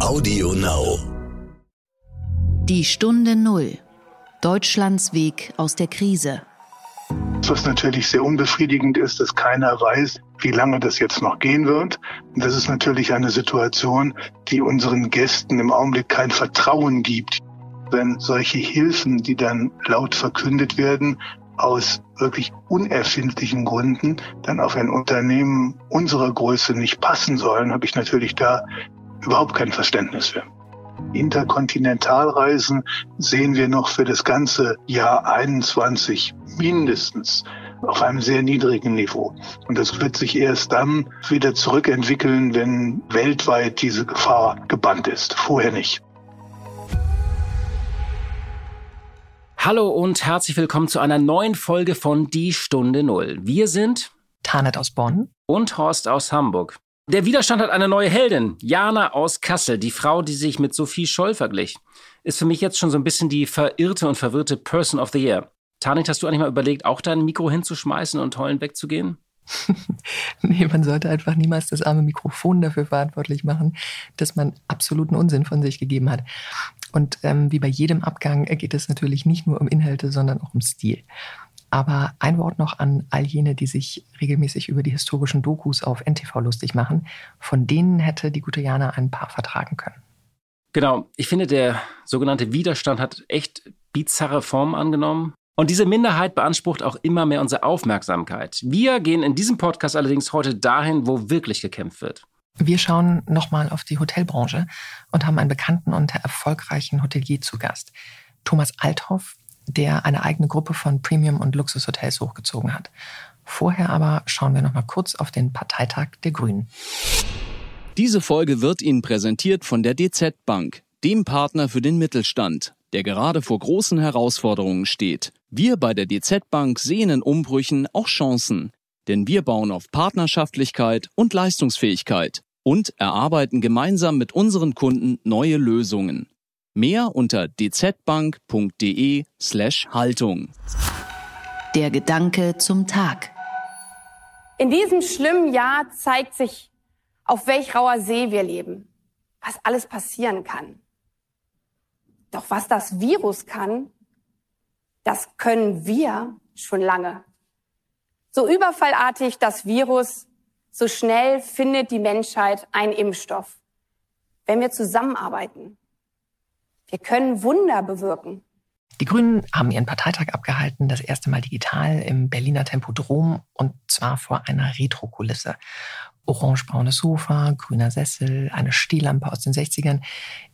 Audio Now. Die Stunde Null. Deutschlands Weg aus der Krise. Was natürlich sehr unbefriedigend ist, dass keiner weiß, wie lange das jetzt noch gehen wird. Und das ist natürlich eine Situation, die unseren Gästen im Augenblick kein Vertrauen gibt. Wenn solche Hilfen, die dann laut verkündet werden, aus wirklich unerfindlichen Gründen dann auf ein Unternehmen unserer Größe nicht passen sollen, habe ich natürlich da überhaupt kein Verständnis für. Interkontinentalreisen sehen wir noch für das ganze Jahr 21 mindestens auf einem sehr niedrigen Niveau. Und das wird sich erst dann wieder zurückentwickeln, wenn weltweit diese Gefahr gebannt ist. Vorher nicht. Hallo und herzlich willkommen zu einer neuen Folge von Die Stunde Null. Wir sind Tanet aus Bonn und Horst aus Hamburg. Der Widerstand hat eine neue Heldin, Jana aus Kassel, die Frau, die sich mit Sophie Scholl verglich. Ist für mich jetzt schon so ein bisschen die verirrte und verwirrte Person of the Year. Tanit, hast du eigentlich mal überlegt, auch dein Mikro hinzuschmeißen und heulend wegzugehen? nee, man sollte einfach niemals das arme Mikrofon dafür verantwortlich machen, dass man absoluten Unsinn von sich gegeben hat. Und ähm, wie bei jedem Abgang geht es natürlich nicht nur um Inhalte, sondern auch um Stil. Aber ein Wort noch an all jene, die sich regelmäßig über die historischen Dokus auf NTV lustig machen. Von denen hätte die gute Jana ein paar vertragen können. Genau, ich finde, der sogenannte Widerstand hat echt bizarre Formen angenommen. Und diese Minderheit beansprucht auch immer mehr unsere Aufmerksamkeit. Wir gehen in diesem Podcast allerdings heute dahin, wo wirklich gekämpft wird. Wir schauen nochmal auf die Hotelbranche und haben einen bekannten und erfolgreichen Hotelier zu Gast. Thomas Althoff der eine eigene Gruppe von Premium- und Luxushotels hochgezogen hat. Vorher aber schauen wir noch mal kurz auf den Parteitag der Grünen. Diese Folge wird Ihnen präsentiert von der DZ Bank, dem Partner für den Mittelstand, der gerade vor großen Herausforderungen steht. Wir bei der DZ Bank sehen in Umbrüchen auch Chancen, denn wir bauen auf Partnerschaftlichkeit und Leistungsfähigkeit und erarbeiten gemeinsam mit unseren Kunden neue Lösungen. Mehr unter dzbank.de slash Haltung. Der Gedanke zum Tag. In diesem schlimmen Jahr zeigt sich, auf welch rauer See wir leben, was alles passieren kann. Doch was das Virus kann, das können wir schon lange. So überfallartig das Virus, so schnell findet die Menschheit einen Impfstoff, wenn wir zusammenarbeiten. Wir können Wunder bewirken. Die Grünen haben ihren Parteitag abgehalten, das erste Mal digital im Berliner Tempodrom und zwar vor einer Retrokulisse. Orangebraunes Sofa, grüner Sessel, eine Stehlampe aus den 60ern.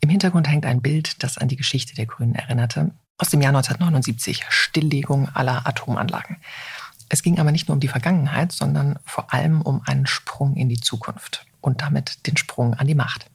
Im Hintergrund hängt ein Bild, das an die Geschichte der Grünen erinnerte. Aus dem Jahr 1979, Stilllegung aller Atomanlagen. Es ging aber nicht nur um die Vergangenheit, sondern vor allem um einen Sprung in die Zukunft und damit den Sprung an die Macht.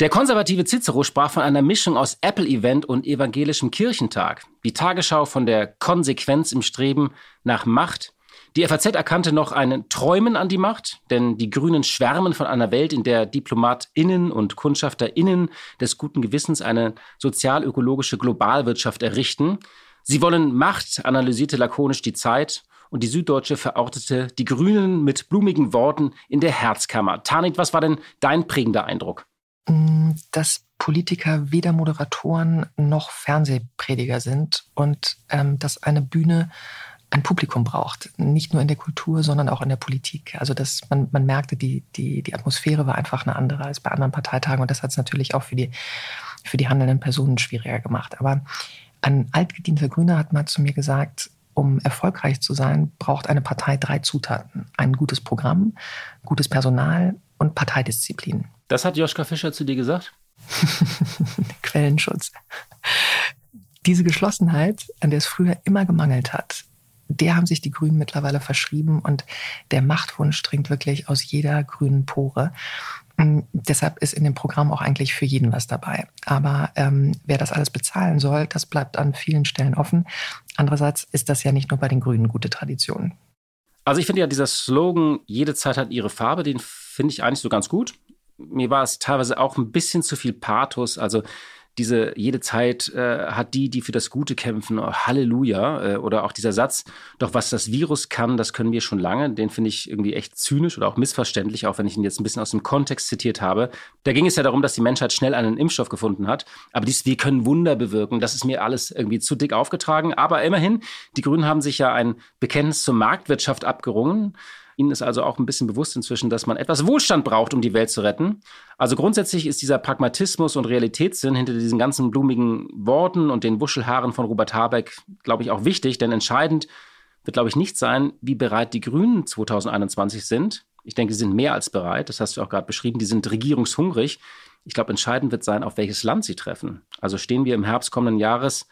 Der konservative Cicero sprach von einer Mischung aus Apple-Event und evangelischem Kirchentag. Die Tagesschau von der Konsequenz im Streben nach Macht. Die FAZ erkannte noch einen Träumen an die Macht, denn die Grünen schwärmen von einer Welt, in der DiplomatInnen und KundschafterInnen des guten Gewissens eine sozial-ökologische Globalwirtschaft errichten. Sie wollen Macht, analysierte lakonisch die Zeit und die Süddeutsche verortete die Grünen mit blumigen Worten in der Herzkammer. Tanit, was war denn dein prägender Eindruck? Mm, dass Politiker weder Moderatoren noch Fernsehprediger sind und ähm, dass eine Bühne ein Publikum braucht. Nicht nur in der Kultur, sondern auch in der Politik. Also dass man, man merkte, die, die, die Atmosphäre war einfach eine andere als bei anderen Parteitagen und das hat es natürlich auch für die, für die handelnden Personen schwieriger gemacht. Aber ein altgedienter Grüner hat mal zu mir gesagt, um erfolgreich zu sein, braucht eine Partei drei Zutaten. Ein gutes Programm, gutes Personal und Parteidisziplin. Das hat Joschka Fischer zu dir gesagt? Quellenschutz. Diese Geschlossenheit, an der es früher immer gemangelt hat, der haben sich die Grünen mittlerweile verschrieben und der Machtwunsch dringt wirklich aus jeder grünen Pore. Mm, deshalb ist in dem Programm auch eigentlich für jeden was dabei. Aber ähm, wer das alles bezahlen soll, das bleibt an vielen Stellen offen. Andererseits ist das ja nicht nur bei den Grünen gute Tradition. Also ich finde ja dieser Slogan, jede Zeit hat ihre Farbe, den finde ich eigentlich so ganz gut. Mir war es teilweise auch ein bisschen zu viel Pathos. Also diese jede Zeit äh, hat die, die für das Gute kämpfen, oh, Halleluja. Äh, oder auch dieser Satz, doch was das Virus kann, das können wir schon lange. Den finde ich irgendwie echt zynisch oder auch missverständlich, auch wenn ich ihn jetzt ein bisschen aus dem Kontext zitiert habe. Da ging es ja darum, dass die Menschheit schnell einen Impfstoff gefunden hat. Aber dies, wir können Wunder bewirken. Das ist mir alles irgendwie zu dick aufgetragen. Aber immerhin, die Grünen haben sich ja ein Bekenntnis zur Marktwirtschaft abgerungen. Ihnen ist also auch ein bisschen bewusst inzwischen, dass man etwas Wohlstand braucht, um die Welt zu retten. Also grundsätzlich ist dieser Pragmatismus und Realitätssinn hinter diesen ganzen blumigen Worten und den Wuschelhaaren von Robert Habeck, glaube ich, auch wichtig, denn entscheidend wird, glaube ich, nicht sein, wie bereit die Grünen 2021 sind. Ich denke, sie sind mehr als bereit, das hast du auch gerade beschrieben, die sind regierungshungrig. Ich glaube, entscheidend wird sein, auf welches Land sie treffen. Also stehen wir im Herbst kommenden Jahres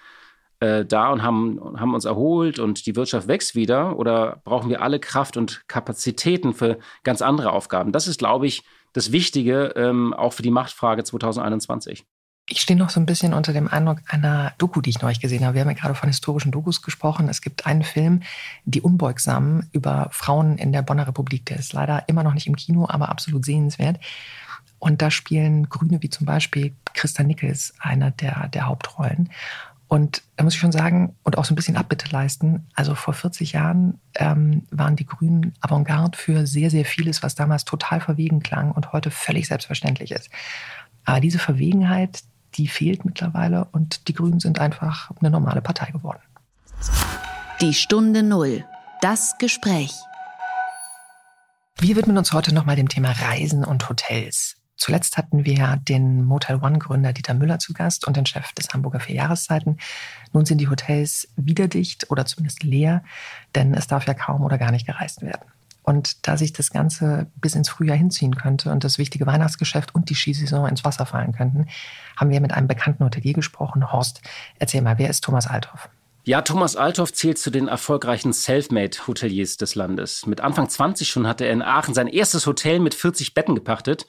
äh, da und haben, haben uns erholt und die Wirtschaft wächst wieder? Oder brauchen wir alle Kraft und Kapazitäten für ganz andere Aufgaben? Das ist, glaube ich, das Wichtige ähm, auch für die Machtfrage 2021. Ich stehe noch so ein bisschen unter dem Eindruck einer Doku, die ich neulich gesehen habe. Wir haben ja gerade von historischen Dokus gesprochen. Es gibt einen Film, Die Unbeugsamen, über Frauen in der Bonner Republik. Der ist leider immer noch nicht im Kino, aber absolut sehenswert. Und da spielen Grüne wie zum Beispiel Christa Nickels einer der, der Hauptrollen. Und da muss ich schon sagen und auch so ein bisschen Abbitte leisten. Also vor 40 Jahren ähm, waren die Grünen Avantgarde für sehr, sehr vieles, was damals total verwegen klang und heute völlig selbstverständlich ist. Aber diese Verwegenheit, die fehlt mittlerweile und die Grünen sind einfach eine normale Partei geworden. Die Stunde Null. Das Gespräch. Wir widmen uns heute nochmal dem Thema Reisen und Hotels. Zuletzt hatten wir den Motel One-Gründer Dieter Müller zu Gast und den Chef des Hamburger Vierjahreszeiten. Nun sind die Hotels wieder dicht oder zumindest leer, denn es darf ja kaum oder gar nicht gereist werden. Und da sich das Ganze bis ins Frühjahr hinziehen könnte und das wichtige Weihnachtsgeschäft und die Skisaison ins Wasser fallen könnten, haben wir mit einem bekannten Hotelier gesprochen. Horst, erzähl mal, wer ist Thomas Althoff? Ja, Thomas Althoff zählt zu den erfolgreichen Selfmade-Hoteliers des Landes. Mit Anfang 20 schon hatte er in Aachen sein erstes Hotel mit 40 Betten gepachtet.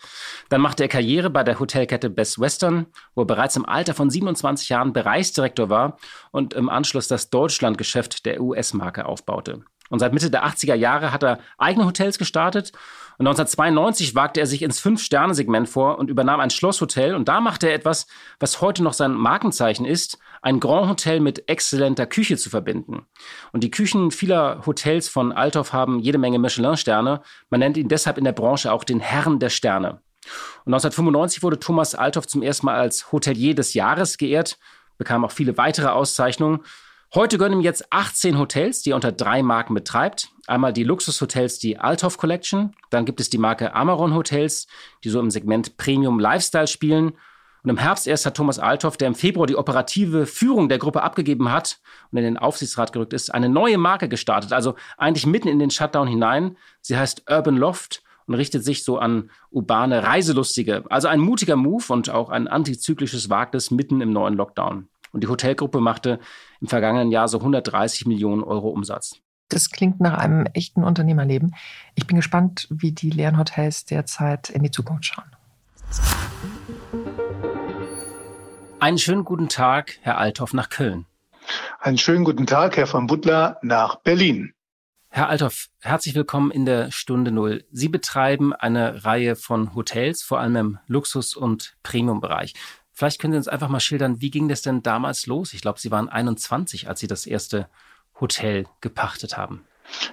Dann machte er Karriere bei der Hotelkette Best Western, wo er bereits im Alter von 27 Jahren Bereichsdirektor war und im Anschluss das Deutschlandgeschäft der US-Marke aufbaute. Und seit Mitte der 80er Jahre hat er eigene Hotels gestartet und 1992 wagte er sich ins Fünf-Sterne-Segment vor und übernahm ein Schlosshotel. Und da machte er etwas, was heute noch sein Markenzeichen ist, ein Grand Hotel mit exzellenter Küche zu verbinden. Und die Küchen vieler Hotels von Althoff haben jede Menge Michelin-Sterne. Man nennt ihn deshalb in der Branche auch den Herrn der Sterne. Und 1995 wurde Thomas Althoff zum ersten Mal als Hotelier des Jahres geehrt, bekam auch viele weitere Auszeichnungen. Heute gönnen ihm jetzt 18 Hotels, die er unter drei Marken betreibt. Einmal die Luxushotels, die Althoff Collection. Dann gibt es die Marke Amaron Hotels, die so im Segment Premium Lifestyle spielen. Und im Herbst erst hat Thomas Althoff, der im Februar die operative Führung der Gruppe abgegeben hat und in den Aufsichtsrat gerückt ist, eine neue Marke gestartet. Also eigentlich mitten in den Shutdown hinein. Sie heißt Urban Loft und richtet sich so an urbane Reiselustige. Also ein mutiger Move und auch ein antizyklisches Wagnis mitten im neuen Lockdown. Und die Hotelgruppe machte im vergangenen Jahr so 130 Millionen Euro Umsatz. Das klingt nach einem echten Unternehmerleben. Ich bin gespannt, wie die leeren Hotels derzeit in die Zukunft schauen. Einen schönen guten Tag, Herr Althoff, nach Köln. Einen schönen guten Tag, Herr von Butler, nach Berlin. Herr Althoff, herzlich willkommen in der Stunde Null. Sie betreiben eine Reihe von Hotels, vor allem im Luxus- und Premiumbereich. Vielleicht können Sie uns einfach mal schildern, wie ging das denn damals los? Ich glaube, Sie waren 21, als Sie das erste Hotel gepachtet haben.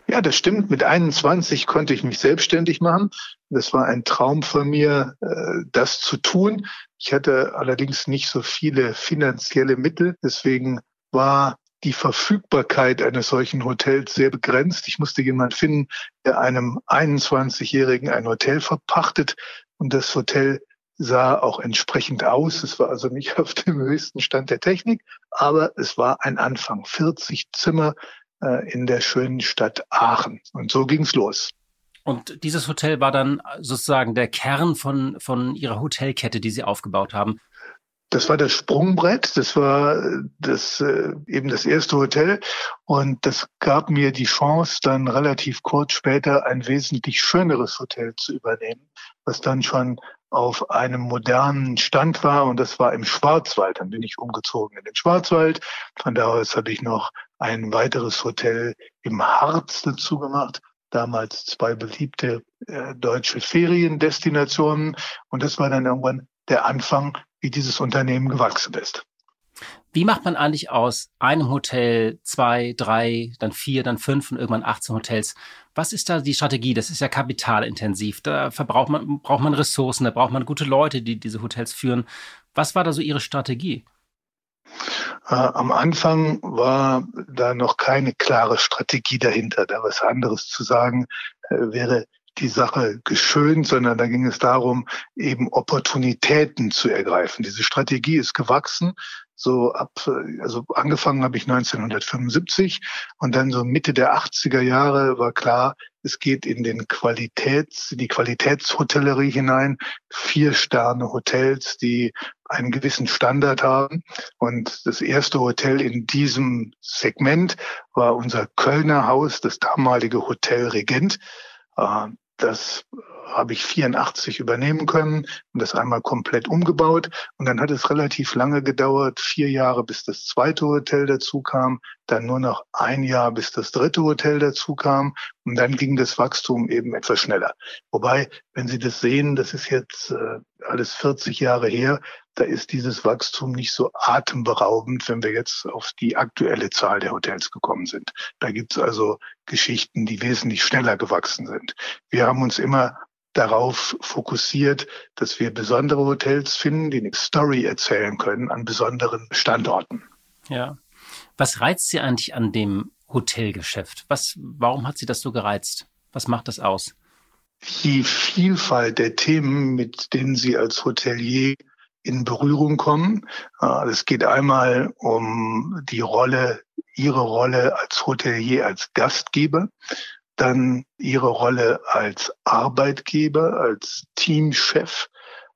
Ja, das stimmt. Mit 21 konnte ich mich selbstständig machen. Das war ein Traum von mir, äh, das zu tun. Ich hatte allerdings nicht so viele finanzielle Mittel. Deswegen war die Verfügbarkeit eines solchen Hotels sehr begrenzt. Ich musste jemanden finden, der einem 21-Jährigen ein Hotel verpachtet. Und das Hotel sah auch entsprechend aus. Es war also nicht auf dem höchsten Stand der Technik, aber es war ein Anfang. 40 Zimmer äh, in der schönen Stadt Aachen. Und so ging's los. Und dieses Hotel war dann sozusagen der Kern von, von Ihrer Hotelkette, die Sie aufgebaut haben. Das war das Sprungbrett, das war das, äh, eben das erste Hotel und das gab mir die Chance, dann relativ kurz später ein wesentlich schöneres Hotel zu übernehmen, was dann schon auf einem modernen Stand war und das war im Schwarzwald. Dann bin ich umgezogen in den Schwarzwald. Von da aus habe ich noch ein weiteres Hotel im Harz dazu gemacht. Damals zwei beliebte äh, deutsche Feriendestinationen. Und das war dann irgendwann der Anfang wie dieses Unternehmen gewachsen ist. Wie macht man eigentlich aus einem Hotel zwei, drei, dann vier, dann fünf und irgendwann 18 Hotels? Was ist da die Strategie? Das ist ja kapitalintensiv. Da verbraucht man, braucht man Ressourcen, da braucht man gute Leute, die diese Hotels führen. Was war da so Ihre Strategie? Äh, am Anfang war da noch keine klare Strategie dahinter. Da was anderes zu sagen äh, wäre die Sache geschönt, sondern da ging es darum, eben Opportunitäten zu ergreifen. Diese Strategie ist gewachsen. So ab, also angefangen habe ich 1975 und dann so Mitte der 80er Jahre war klar, es geht in den Qualitäts, in die Qualitätshotellerie hinein. Vier Sterne Hotels, die einen gewissen Standard haben. Und das erste Hotel in diesem Segment war unser Kölner Haus, das damalige Hotel Regent. Das habe ich 84 übernehmen können und das einmal komplett umgebaut. Und dann hat es relativ lange gedauert, vier Jahre, bis das zweite Hotel dazu kam, dann nur noch ein Jahr, bis das dritte Hotel dazu kam. Und dann ging das Wachstum eben etwas schneller. Wobei, wenn Sie das sehen, das ist jetzt äh, alles 40 Jahre her, da ist dieses Wachstum nicht so atemberaubend, wenn wir jetzt auf die aktuelle Zahl der Hotels gekommen sind. Da gibt es also Geschichten, die wesentlich schneller gewachsen sind. Wir haben uns immer darauf fokussiert, dass wir besondere Hotels finden, die eine Story erzählen können an besonderen Standorten. Ja. Was reizt Sie eigentlich an dem Hotelgeschäft? Was, warum hat Sie das so gereizt? Was macht das aus? Die Vielfalt der Themen, mit denen Sie als Hotelier in Berührung kommen. Äh, es geht einmal um die Rolle, Ihre Rolle als Hotelier, als Gastgeber dann ihre Rolle als Arbeitgeber, als Teamchef,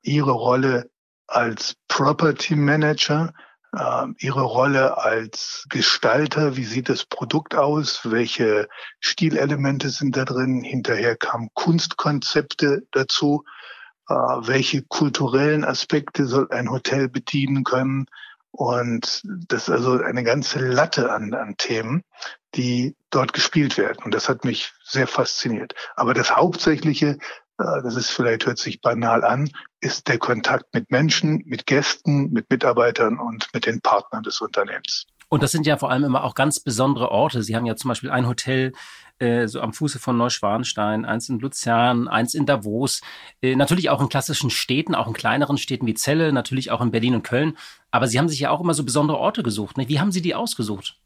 ihre Rolle als Property Manager, äh, ihre Rolle als Gestalter, wie sieht das Produkt aus, welche Stilelemente sind da drin, hinterher kamen Kunstkonzepte dazu, welche kulturellen Aspekte soll ein Hotel bedienen können. Und das ist also eine ganze Latte an, an Themen, die dort gespielt werden. Und das hat mich sehr fasziniert. Aber das Hauptsächliche, äh, das ist vielleicht hört sich banal an, ist der Kontakt mit Menschen, mit Gästen, mit Mitarbeitern und mit den Partnern des Unternehmens. Und das sind ja vor allem immer auch ganz besondere Orte. Sie haben ja zum Beispiel ein Hotel äh, so am Fuße von Neuschwanstein, eins in Luzern, eins in Davos, äh, natürlich auch in klassischen Städten, auch in kleineren Städten wie Celle, natürlich auch in Berlin und Köln. Aber Sie haben sich ja auch immer so besondere Orte gesucht. Ne? Wie haben Sie die ausgesucht?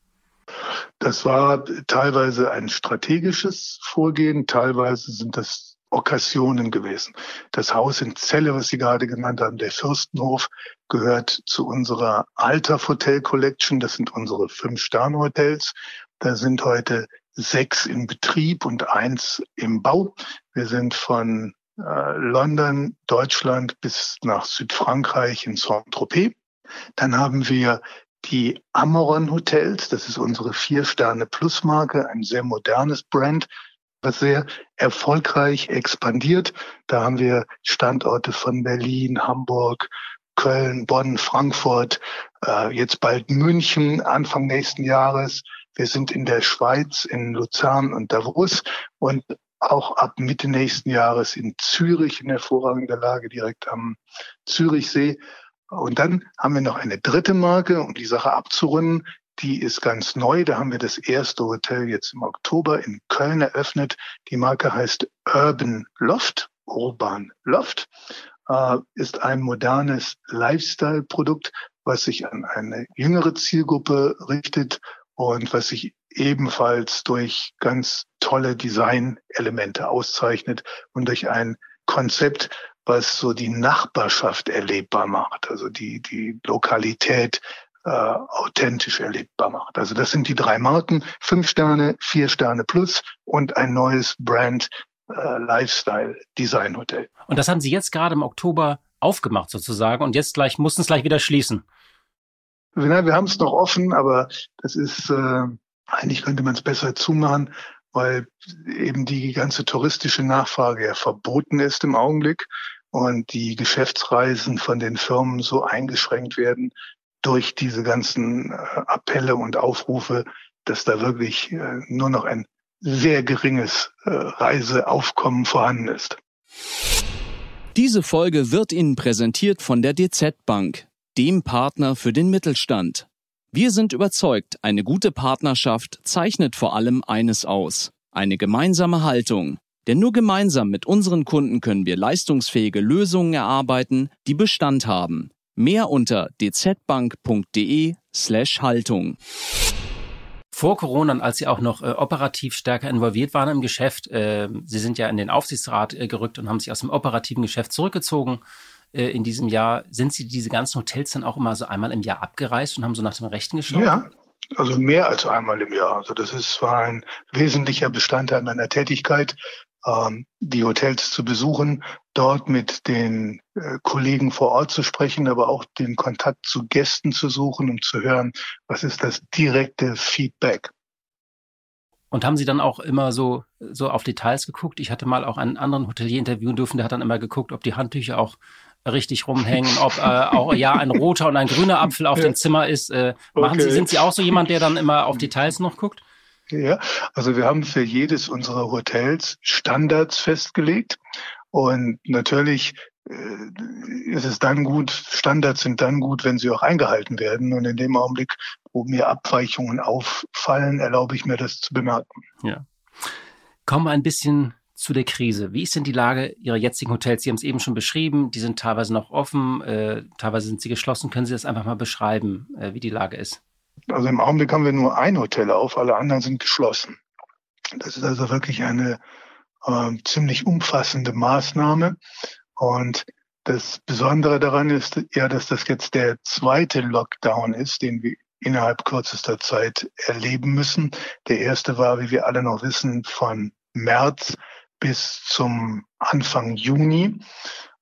Das war teilweise ein strategisches Vorgehen, teilweise sind das Okkasionen gewesen. Das Haus in Celle, was Sie gerade genannt haben, der Fürstenhof, gehört zu unserer Alter Hotel Collection. Das sind unsere Fünf-Sterne-Hotels. Da sind heute sechs in Betrieb und eins im Bau. Wir sind von äh, London, Deutschland bis nach Südfrankreich in Saint-Tropez. Dann haben wir die Amoron Hotels. Das ist unsere Vier-Sterne-Plus-Marke, ein sehr modernes Brand, sehr erfolgreich expandiert. Da haben wir Standorte von Berlin, Hamburg, Köln, Bonn, Frankfurt, äh, jetzt bald München, Anfang nächsten Jahres. Wir sind in der Schweiz, in Luzern und Davos und auch ab Mitte nächsten Jahres in Zürich in hervorragender Lage direkt am Zürichsee. Und dann haben wir noch eine dritte Marke, um die Sache abzurunden. Die ist ganz neu. Da haben wir das erste Hotel jetzt im Oktober in Köln eröffnet. Die Marke heißt Urban Loft, Urban Loft, äh, ist ein modernes Lifestyle-Produkt, was sich an eine jüngere Zielgruppe richtet und was sich ebenfalls durch ganz tolle Designelemente auszeichnet und durch ein Konzept, was so die Nachbarschaft erlebbar macht, also die, die Lokalität äh, authentisch erlebbar macht. Also das sind die drei Marken, fünf Sterne, vier Sterne plus und ein neues Brand äh, Lifestyle Design Hotel. Und das haben Sie jetzt gerade im Oktober aufgemacht sozusagen und jetzt gleich mussten es gleich wieder schließen. Ja, wir haben es noch offen, aber das ist äh, eigentlich könnte man es besser zumachen, weil eben die ganze touristische Nachfrage ja verboten ist im Augenblick und die Geschäftsreisen von den Firmen so eingeschränkt werden durch diese ganzen äh, Appelle und Aufrufe, dass da wirklich äh, nur noch ein sehr geringes äh, Reiseaufkommen vorhanden ist. Diese Folge wird Ihnen präsentiert von der DZ Bank, dem Partner für den Mittelstand. Wir sind überzeugt, eine gute Partnerschaft zeichnet vor allem eines aus. Eine gemeinsame Haltung. Denn nur gemeinsam mit unseren Kunden können wir leistungsfähige Lösungen erarbeiten, die Bestand haben. Mehr unter dzbank.de slash Haltung. Vor Corona, als Sie auch noch äh, operativ stärker involviert waren im Geschäft, äh, Sie sind ja in den Aufsichtsrat äh, gerückt und haben sich aus dem operativen Geschäft zurückgezogen äh, in diesem Jahr. Sind Sie diese ganzen Hotels dann auch immer so einmal im Jahr abgereist und haben so nach dem Rechten geschaut? Ja, also mehr als einmal im Jahr. Also das ist, war ein wesentlicher Bestandteil meiner Tätigkeit, die Hotels zu besuchen, dort mit den äh, Kollegen vor Ort zu sprechen, aber auch den Kontakt zu Gästen zu suchen, um zu hören, was ist das direkte Feedback. Und haben Sie dann auch immer so, so auf Details geguckt? Ich hatte mal auch einen anderen Hotelier interviewen dürfen, der hat dann immer geguckt, ob die Handtücher auch richtig rumhängen, ob äh, auch ja ein roter und ein grüner Apfel auf dem Zimmer ist. Äh, machen okay. Sie, sind Sie auch so jemand, der dann immer auf Details noch guckt? Ja, also wir haben für jedes unserer Hotels Standards festgelegt. Und natürlich äh, ist es dann gut, Standards sind dann gut, wenn sie auch eingehalten werden. Und in dem Augenblick, wo mir Abweichungen auffallen, erlaube ich mir das zu bemerken. Ja. Kommen wir ein bisschen zu der Krise. Wie ist denn die Lage Ihrer jetzigen Hotels? Sie haben es eben schon beschrieben, die sind teilweise noch offen, äh, teilweise sind sie geschlossen. Können Sie das einfach mal beschreiben, äh, wie die Lage ist? Also im Augenblick haben wir nur ein Hotel auf, alle anderen sind geschlossen. Das ist also wirklich eine äh, ziemlich umfassende Maßnahme. Und das Besondere daran ist ja, dass das jetzt der zweite Lockdown ist, den wir innerhalb kürzester Zeit erleben müssen. Der erste war, wie wir alle noch wissen, von März bis zum Anfang Juni.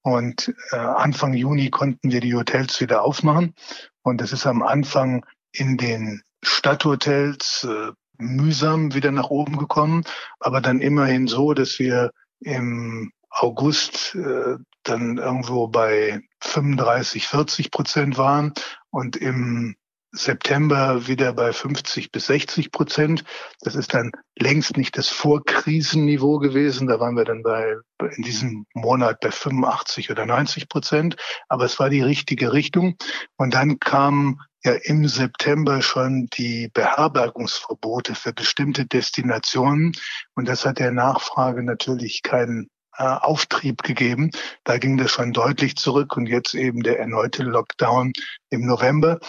Und äh, Anfang Juni konnten wir die Hotels wieder aufmachen. Und es ist am Anfang in den Stadthotels äh, mühsam wieder nach oben gekommen, aber dann immerhin so, dass wir im August äh, dann irgendwo bei 35, 40 Prozent waren und im September wieder bei 50 bis 60 Prozent. Das ist dann längst nicht das Vorkrisenniveau gewesen. Da waren wir dann bei, in diesem Monat bei 85 oder 90 Prozent. Aber es war die richtige Richtung. Und dann kamen ja im September schon die Beherbergungsverbote für bestimmte Destinationen. Und das hat der Nachfrage natürlich keinen äh, Auftrieb gegeben. Da ging das schon deutlich zurück und jetzt eben der erneute Lockdown im November.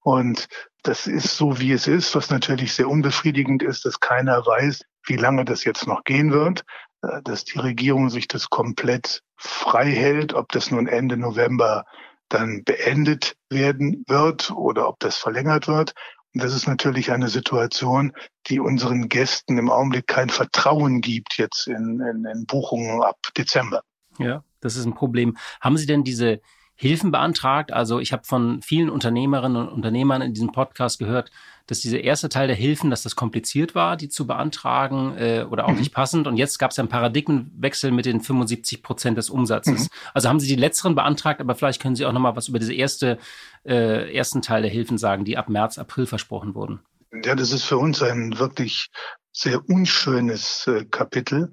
Und das ist so, wie es ist, was natürlich sehr unbefriedigend ist, dass keiner weiß, wie lange das jetzt noch gehen wird, äh, dass die Regierung sich das komplett frei hält, ob das nun Ende November dann beendet werden wird oder ob das verlängert wird. Und das ist natürlich eine Situation, die unseren Gästen im Augenblick kein Vertrauen gibt jetzt in, in, in Buchungen ab Dezember. Ja, das ist ein Problem. Haben Sie denn diese Hilfen beantragt. Also ich habe von vielen Unternehmerinnen und Unternehmern in diesem Podcast gehört, dass dieser erste Teil der Hilfen, dass das kompliziert war, die zu beantragen äh, oder auch mhm. nicht passend. Und jetzt gab es einen Paradigmenwechsel mit den 75 Prozent des Umsatzes. Mhm. Also haben Sie die letzteren beantragt, aber vielleicht können Sie auch noch mal was über diese erste, äh, ersten Teil der Hilfen sagen, die ab März, April versprochen wurden. Ja, das ist für uns ein wirklich sehr unschönes äh, Kapitel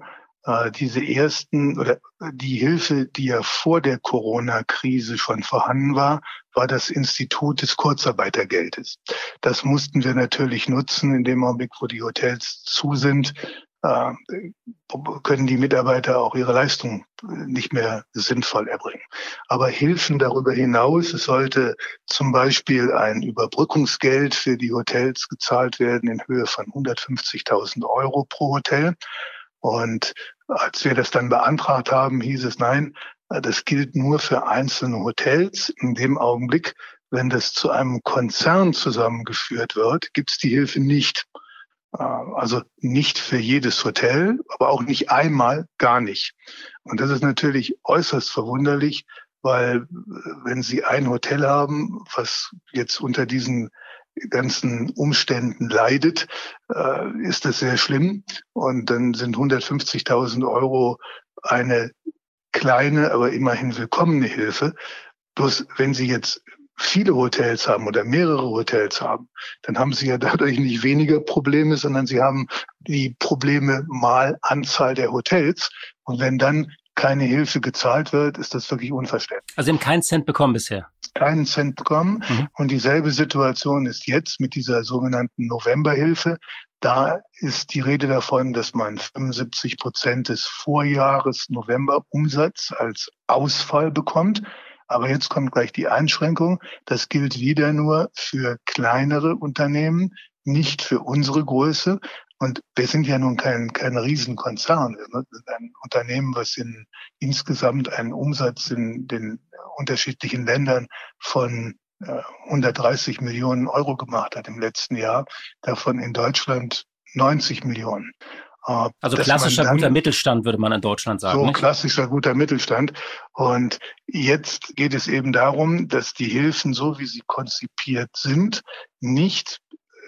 diese ersten oder die Hilfe, die ja vor der Corona-Krise schon vorhanden war, war das Institut des Kurzarbeitergeldes. Das mussten wir natürlich nutzen in dem Augenblick, wo die Hotels zu sind, äh, können die Mitarbeiter auch ihre Leistung nicht mehr sinnvoll erbringen. Aber Hilfen darüber hinaus, es sollte zum Beispiel ein Überbrückungsgeld für die Hotels gezahlt werden in Höhe von 150.000 Euro pro Hotel. Und als wir das dann beantragt haben, hieß es nein, das gilt nur für einzelne Hotels. In dem Augenblick, wenn das zu einem Konzern zusammengeführt wird, gibt es die Hilfe nicht. Äh, also nicht für jedes Hotel, aber auch nicht einmal, gar nicht. Und das ist natürlich äußerst verwunderlich, weil äh, wenn Sie ein Hotel haben, was jetzt unter diesen ganzen Umständen leidet, äh, ist das sehr schlimm. Und dann sind 150.000 Euro eine kleine, aber immerhin willkommene Hilfe. Bloß wenn Sie jetzt viele Hotels haben oder mehrere Hotels haben, dann haben Sie ja dadurch nicht weniger Probleme, sondern Sie haben die Probleme mal Anzahl der Hotels. Und wenn dann keine Hilfe gezahlt wird, ist das wirklich unverständlich. Also Sie haben keinen Cent bekommen bisher? Keinen Cent bekommen. Mhm. Und dieselbe Situation ist jetzt mit dieser sogenannten Novemberhilfe. Da ist die Rede davon, dass man 75 Prozent des Vorjahres November-Umsatz als Ausfall bekommt. Aber jetzt kommt gleich die Einschränkung. Das gilt wieder nur für kleinere Unternehmen, nicht für unsere Größe. Und wir sind ja nun kein, kein Riesenkonzern. Wir sind ein Unternehmen, was in, insgesamt einen Umsatz in den unterschiedlichen Ländern von 130 äh, Millionen Euro gemacht hat im letzten Jahr, davon in Deutschland 90 Millionen. Äh, also klassischer guter Mittelstand würde man in Deutschland sagen. So nicht? klassischer guter Mittelstand. Und jetzt geht es eben darum, dass die Hilfen, so wie sie konzipiert sind, nicht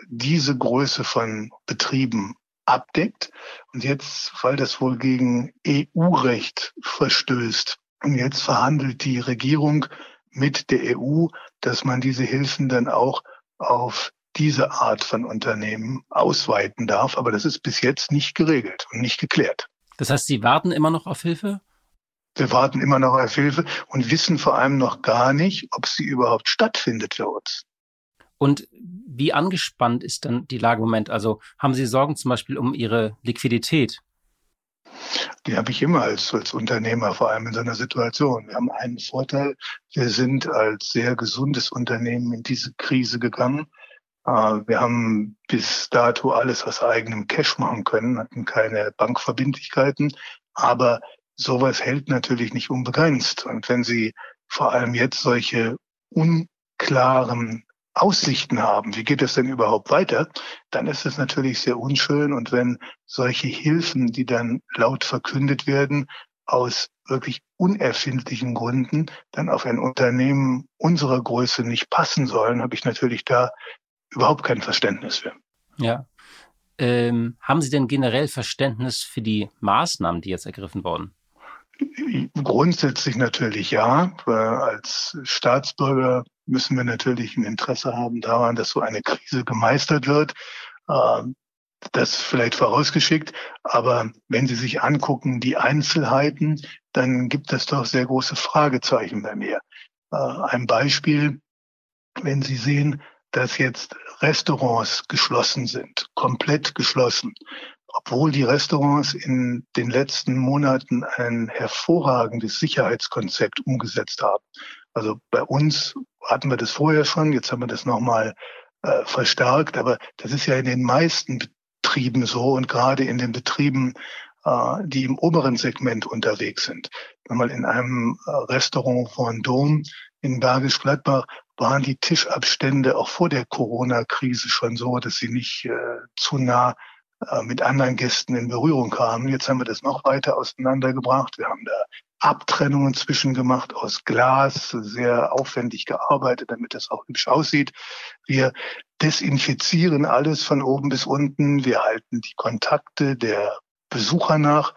diese Größe von Betrieben abdeckt. Und jetzt, weil das wohl gegen EU-Recht verstößt, und jetzt verhandelt die Regierung mit der EU, dass man diese Hilfen dann auch auf diese Art von Unternehmen ausweiten darf. Aber das ist bis jetzt nicht geregelt und nicht geklärt. Das heißt, Sie warten immer noch auf Hilfe? Wir warten immer noch auf Hilfe und wissen vor allem noch gar nicht, ob sie überhaupt stattfindet für uns. Und wie angespannt ist dann die Lage im Moment? Also haben Sie Sorgen zum Beispiel um Ihre Liquidität? Die habe ich immer als, als Unternehmer, vor allem in so einer Situation. Wir haben einen Vorteil. Wir sind als sehr gesundes Unternehmen in diese Krise gegangen. Äh, wir haben bis dato alles aus eigenem Cash machen können, hatten keine Bankverbindlichkeiten. Aber sowas hält natürlich nicht unbegrenzt. Und wenn Sie vor allem jetzt solche unklaren Aussichten haben, wie geht es denn überhaupt weiter, dann ist es natürlich sehr unschön. Und wenn solche Hilfen, die dann laut verkündet werden, aus wirklich unerfindlichen Gründen dann auf ein Unternehmen unserer Größe nicht passen sollen, habe ich natürlich da überhaupt kein Verständnis für. Ja. Ähm, haben Sie denn generell Verständnis für die Maßnahmen, die jetzt ergriffen wurden? Grundsätzlich natürlich ja. Als Staatsbürger müssen wir natürlich ein Interesse haben daran, dass so eine Krise gemeistert wird. Ähm, das vielleicht vorausgeschickt. Aber wenn Sie sich angucken, die Einzelheiten, dann gibt es doch sehr große Fragezeichen bei mir. Äh, ein Beispiel, wenn Sie sehen, dass jetzt Restaurants geschlossen sind, komplett geschlossen, obwohl die Restaurants in den letzten Monaten ein hervorragendes Sicherheitskonzept umgesetzt haben. Also bei uns hatten wir das vorher schon, jetzt haben wir das nochmal äh, verstärkt, aber das ist ja in den meisten Betrieben so und gerade in den Betrieben, äh, die im oberen Segment unterwegs sind. Einmal in einem äh, Restaurant von Dom in Bergisch Gladbach waren die Tischabstände auch vor der Corona-Krise schon so, dass sie nicht äh, zu nah mit anderen Gästen in Berührung kamen. Jetzt haben wir das noch weiter auseinandergebracht. Wir haben da Abtrennungen zwischengemacht aus Glas, sehr aufwendig gearbeitet, damit das auch hübsch aussieht. Wir desinfizieren alles von oben bis unten. Wir halten die Kontakte der Besucher nach.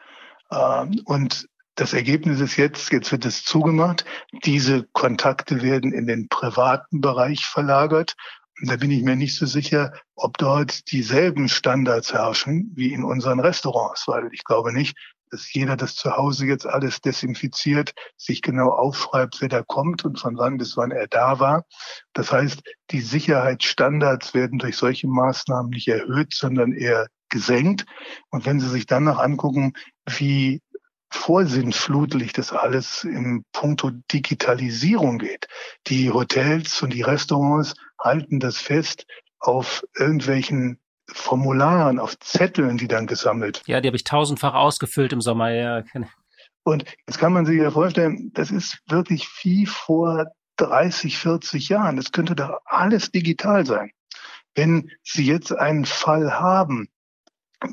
Ähm, und das Ergebnis ist jetzt, jetzt wird es zugemacht. Diese Kontakte werden in den privaten Bereich verlagert da bin ich mir nicht so sicher, ob dort dieselben Standards herrschen wie in unseren Restaurants, weil ich glaube nicht, dass jeder das zu Hause jetzt alles desinfiziert, sich genau aufschreibt, wer da kommt und von wann bis wann er da war. Das heißt, die Sicherheitsstandards werden durch solche Maßnahmen nicht erhöht, sondern eher gesenkt. Und wenn Sie sich dann noch angucken, wie vorsinnflutlich das alles im Punkto Digitalisierung geht. Die Hotels und die Restaurants halten das fest auf irgendwelchen Formularen, auf Zetteln, die dann gesammelt. Ja, die habe ich tausendfach ausgefüllt im Sommer. Ja. Und jetzt kann man sich ja vorstellen, das ist wirklich wie vor 30, 40 Jahren. Das könnte da alles digital sein. Wenn Sie jetzt einen Fall haben,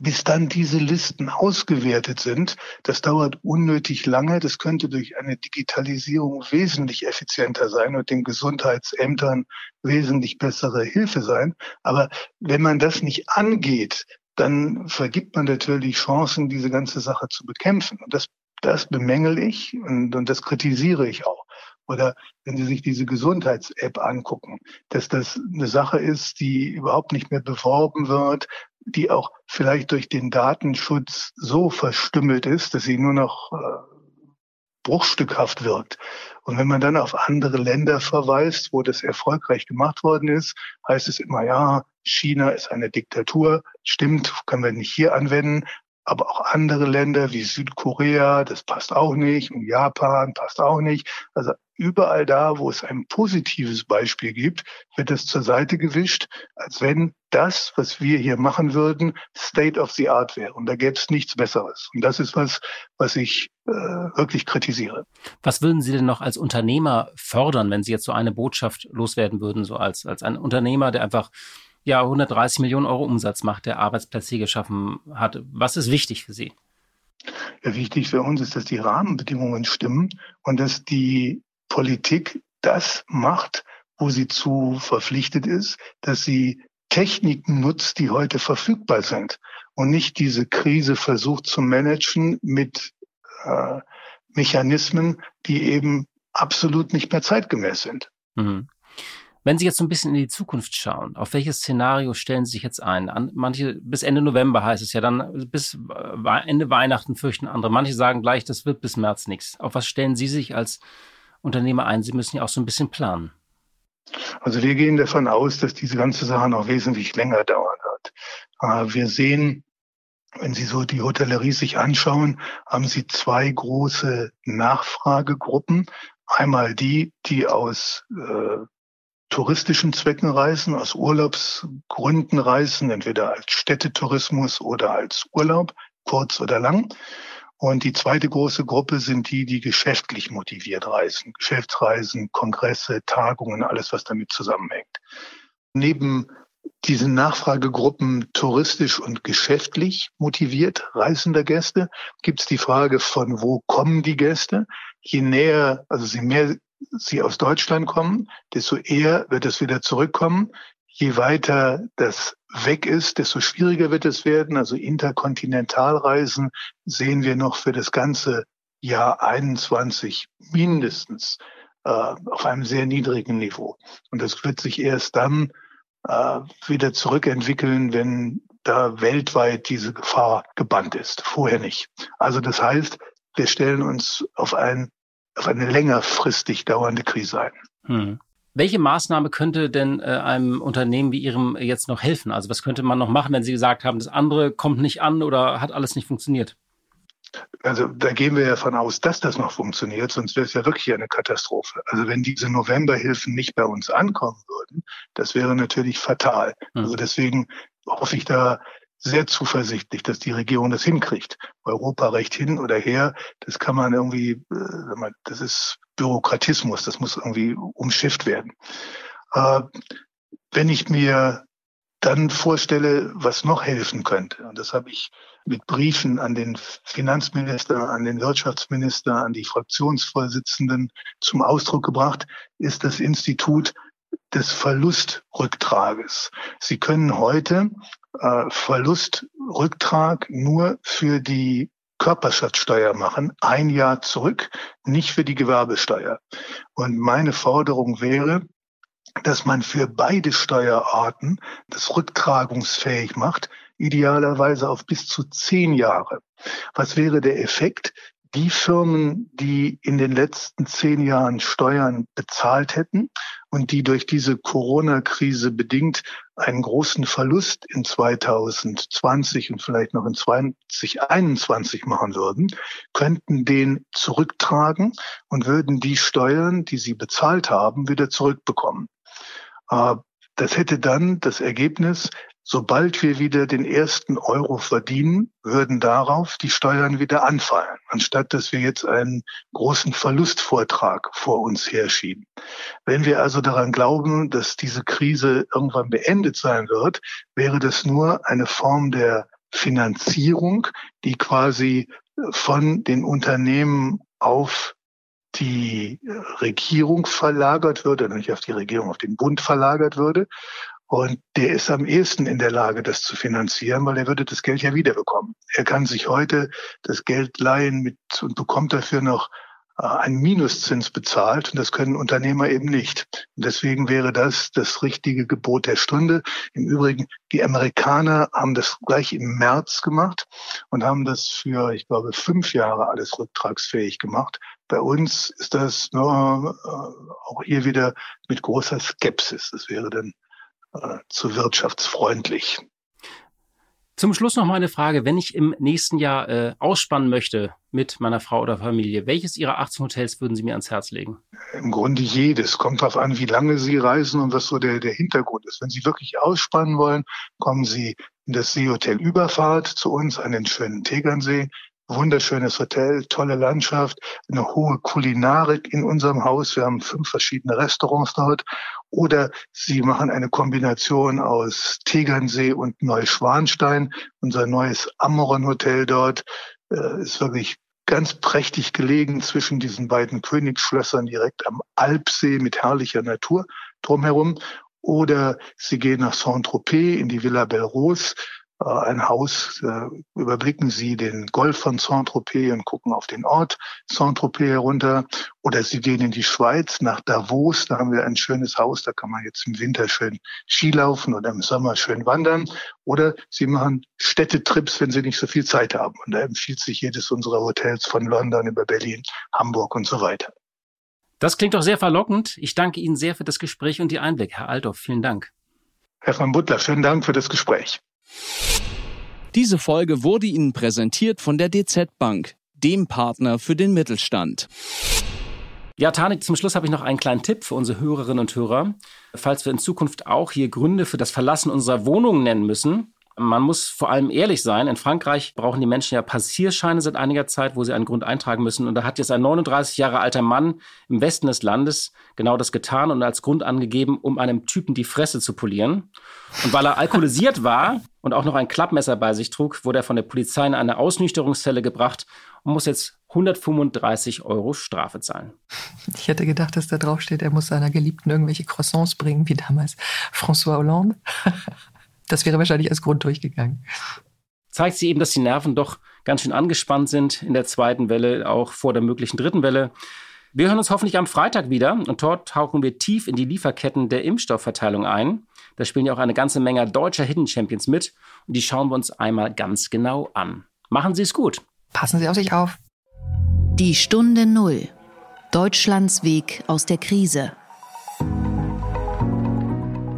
bis dann diese Listen ausgewertet sind. Das dauert unnötig lange. Das könnte durch eine Digitalisierung wesentlich effizienter sein und den Gesundheitsämtern wesentlich bessere Hilfe sein. Aber wenn man das nicht angeht, dann vergibt man natürlich Chancen, diese ganze Sache zu bekämpfen. Und das, das bemängel ich und, und das kritisiere ich auch. Oder wenn Sie sich diese Gesundheits-App angucken, dass das eine Sache ist, die überhaupt nicht mehr beworben wird, die auch vielleicht durch den Datenschutz so verstümmelt ist, dass sie nur noch äh, bruchstückhaft wirkt. Und wenn man dann auf andere Länder verweist, wo das erfolgreich gemacht worden ist, heißt es immer, ja, China ist eine Diktatur. Stimmt, können wir nicht hier anwenden aber auch andere Länder wie Südkorea, das passt auch nicht, und Japan passt auch nicht. Also überall da, wo es ein positives Beispiel gibt, wird es zur Seite gewischt, als wenn das, was wir hier machen würden, State of the Art wäre. Und da gäbe es nichts Besseres. Und das ist was, was ich äh, wirklich kritisiere. Was würden Sie denn noch als Unternehmer fördern, wenn Sie jetzt so eine Botschaft loswerden würden, so als, als ein Unternehmer, der einfach ja 130 Millionen Euro Umsatz macht, der Arbeitsplätze geschaffen hat. Was ist wichtig für Sie? Ja, wichtig für uns ist, dass die Rahmenbedingungen stimmen und dass die Politik das macht, wo sie zu verpflichtet ist, dass sie Techniken nutzt, die heute verfügbar sind und nicht diese Krise versucht zu managen mit äh, Mechanismen, die eben absolut nicht mehr zeitgemäß sind. Mhm. Wenn Sie jetzt so ein bisschen in die Zukunft schauen, auf welches Szenario stellen Sie sich jetzt ein? An, manche bis Ende November heißt es ja, dann bis äh, Ende Weihnachten fürchten andere. Manche sagen gleich, das wird bis März nichts. Auf was stellen Sie sich als Unternehmer ein? Sie müssen ja auch so ein bisschen planen. Also wir gehen davon aus, dass diese ganze Sache noch wesentlich länger dauern wird. Äh, wir sehen, wenn Sie so die Hotellerie sich anschauen, haben Sie zwei große Nachfragegruppen. Einmal die, die aus äh, touristischen Zwecken reisen, aus Urlaubsgründen reisen, entweder als Städtetourismus oder als Urlaub, kurz oder lang. Und die zweite große Gruppe sind die, die geschäftlich motiviert reisen. Geschäftsreisen, Kongresse, Tagungen, alles, was damit zusammenhängt. Neben diesen Nachfragegruppen touristisch und geschäftlich motiviert reisender Gäste gibt es die Frage, von wo kommen die Gäste? Je näher, also je mehr sie aus Deutschland kommen, desto eher wird es wieder zurückkommen. Je weiter das weg ist, desto schwieriger wird es werden. Also Interkontinentalreisen sehen wir noch für das ganze Jahr 21 mindestens äh, auf einem sehr niedrigen Niveau. Und das wird sich erst dann äh, wieder zurückentwickeln, wenn da weltweit diese Gefahr gebannt ist. Vorher nicht. Also das heißt, wir stellen uns auf ein auf eine längerfristig dauernde Krise ein. Hm. Welche Maßnahme könnte denn äh, einem Unternehmen wie Ihrem jetzt noch helfen? Also was könnte man noch machen, wenn Sie gesagt haben, das andere kommt nicht an oder hat alles nicht funktioniert? Also da gehen wir ja davon aus, dass das noch funktioniert, sonst wäre es ja wirklich eine Katastrophe. Also wenn diese Novemberhilfen nicht bei uns ankommen würden, das wäre natürlich fatal. Hm. Also deswegen hoffe ich da sehr zuversichtlich, dass die Regierung das hinkriegt. Europarecht hin oder her, das kann man irgendwie, äh, das ist Bürokratismus, das muss irgendwie umschifft werden. Äh, wenn ich mir dann vorstelle, was noch helfen könnte, und das habe ich mit Briefen an den Finanzminister, an den Wirtschaftsminister, an die Fraktionsvorsitzenden zum Ausdruck gebracht, ist das Institut des Verlustrücktrages. Sie können heute äh, Verlustrücktrag nur für die Körperschatzsteuer machen, ein Jahr zurück, nicht für die Gewerbesteuer. Und meine Forderung wäre, dass man für beide Steuerarten das rücktragungsfähig macht, idealerweise auf bis zu zehn Jahre. Was wäre der Effekt? Die Firmen, die in den letzten zehn Jahren Steuern bezahlt hätten und die durch diese Corona-Krise bedingt einen großen Verlust in 2020 und vielleicht noch in 2021 machen würden, könnten den zurücktragen und würden die Steuern, die sie bezahlt haben, wieder zurückbekommen. Äh, das hätte dann das Ergebnis, Sobald wir wieder den ersten Euro verdienen, würden darauf die Steuern wieder anfallen, anstatt dass wir jetzt einen großen Verlustvortrag vor uns herschieben. Wenn wir also daran glauben, dass diese Krise irgendwann beendet sein wird, wäre das nur eine Form der Finanzierung, die quasi von den Unternehmen auf die Regierung verlagert würde, nicht auf die Regierung, auf den Bund verlagert würde. Und der ist am ehesten in der Lage, das zu finanzieren, weil er würde das Geld ja wiederbekommen. Er kann sich heute das Geld leihen mit und bekommt dafür noch äh, einen Minuszins bezahlt und das können Unternehmer eben nicht. Und deswegen wäre das das richtige Gebot der Stunde. Im Übrigen, die Amerikaner haben das gleich im März gemacht und haben das für, ich glaube, fünf Jahre alles rücktragsfähig gemacht. Bei uns ist das nur, äh, auch hier wieder mit großer Skepsis. Das wäre dann äh, zu wirtschaftsfreundlich. Zum Schluss noch mal eine Frage. Wenn ich im nächsten Jahr äh, ausspannen möchte mit meiner Frau oder Familie, welches Ihrer 18 Hotels würden Sie mir ans Herz legen? Im Grunde jedes. Kommt darauf an, wie lange Sie reisen und was so der, der Hintergrund ist. Wenn Sie wirklich ausspannen wollen, kommen Sie in das Seehotel Überfahrt zu uns an den schönen Tegernsee wunderschönes Hotel, tolle Landschaft, eine hohe Kulinarik in unserem Haus. Wir haben fünf verschiedene Restaurants dort. Oder Sie machen eine Kombination aus Tegernsee und Neuschwanstein. Unser neues Amoron Hotel dort äh, ist wirklich ganz prächtig gelegen zwischen diesen beiden Königsschlössern direkt am Alpsee mit herrlicher Natur drumherum. Oder Sie gehen nach Saint-Tropez in die Villa Belrose äh, ein Haus, äh, überblicken Sie den Golf von Saint-Tropez und gucken auf den Ort Saint-Tropez herunter. Oder Sie gehen in die Schweiz nach Davos, da haben wir ein schönes Haus, da kann man jetzt im Winter schön Skilaufen oder im Sommer schön wandern. Oder Sie machen Städtetrips, wenn Sie nicht so viel Zeit haben. Und da empfiehlt sich jedes unserer Hotels von London über Berlin, Hamburg und so weiter. Das klingt doch sehr verlockend. Ich danke Ihnen sehr für das Gespräch und die Einblick, Herr Althoff. Vielen Dank. Herr van Butler, vielen Dank für das Gespräch. Diese Folge wurde Ihnen präsentiert von der DZ Bank, dem Partner für den Mittelstand. Ja, Tanik, zum Schluss habe ich noch einen kleinen Tipp für unsere Hörerinnen und Hörer. Falls wir in Zukunft auch hier Gründe für das Verlassen unserer Wohnungen nennen müssen, man muss vor allem ehrlich sein. In Frankreich brauchen die Menschen ja Passierscheine seit einiger Zeit, wo sie einen Grund eintragen müssen. Und da hat jetzt ein 39 Jahre alter Mann im Westen des Landes genau das getan und als Grund angegeben, um einem Typen die Fresse zu polieren. Und weil er alkoholisiert war und auch noch ein Klappmesser bei sich trug, wurde er von der Polizei in eine Ausnüchterungszelle gebracht und muss jetzt 135 Euro Strafe zahlen. Ich hätte gedacht, dass da drauf steht, er muss seiner Geliebten irgendwelche Croissants bringen, wie damals François Hollande. Das wäre wahrscheinlich als Grund durchgegangen. Zeigt sie eben, dass die Nerven doch ganz schön angespannt sind in der zweiten Welle, auch vor der möglichen dritten Welle. Wir hören uns hoffentlich am Freitag wieder und dort tauchen wir tief in die Lieferketten der Impfstoffverteilung ein. Da spielen ja auch eine ganze Menge deutscher Hidden Champions mit und die schauen wir uns einmal ganz genau an. Machen Sie es gut. Passen Sie auf sich auf. Die Stunde Null. Deutschlands Weg aus der Krise.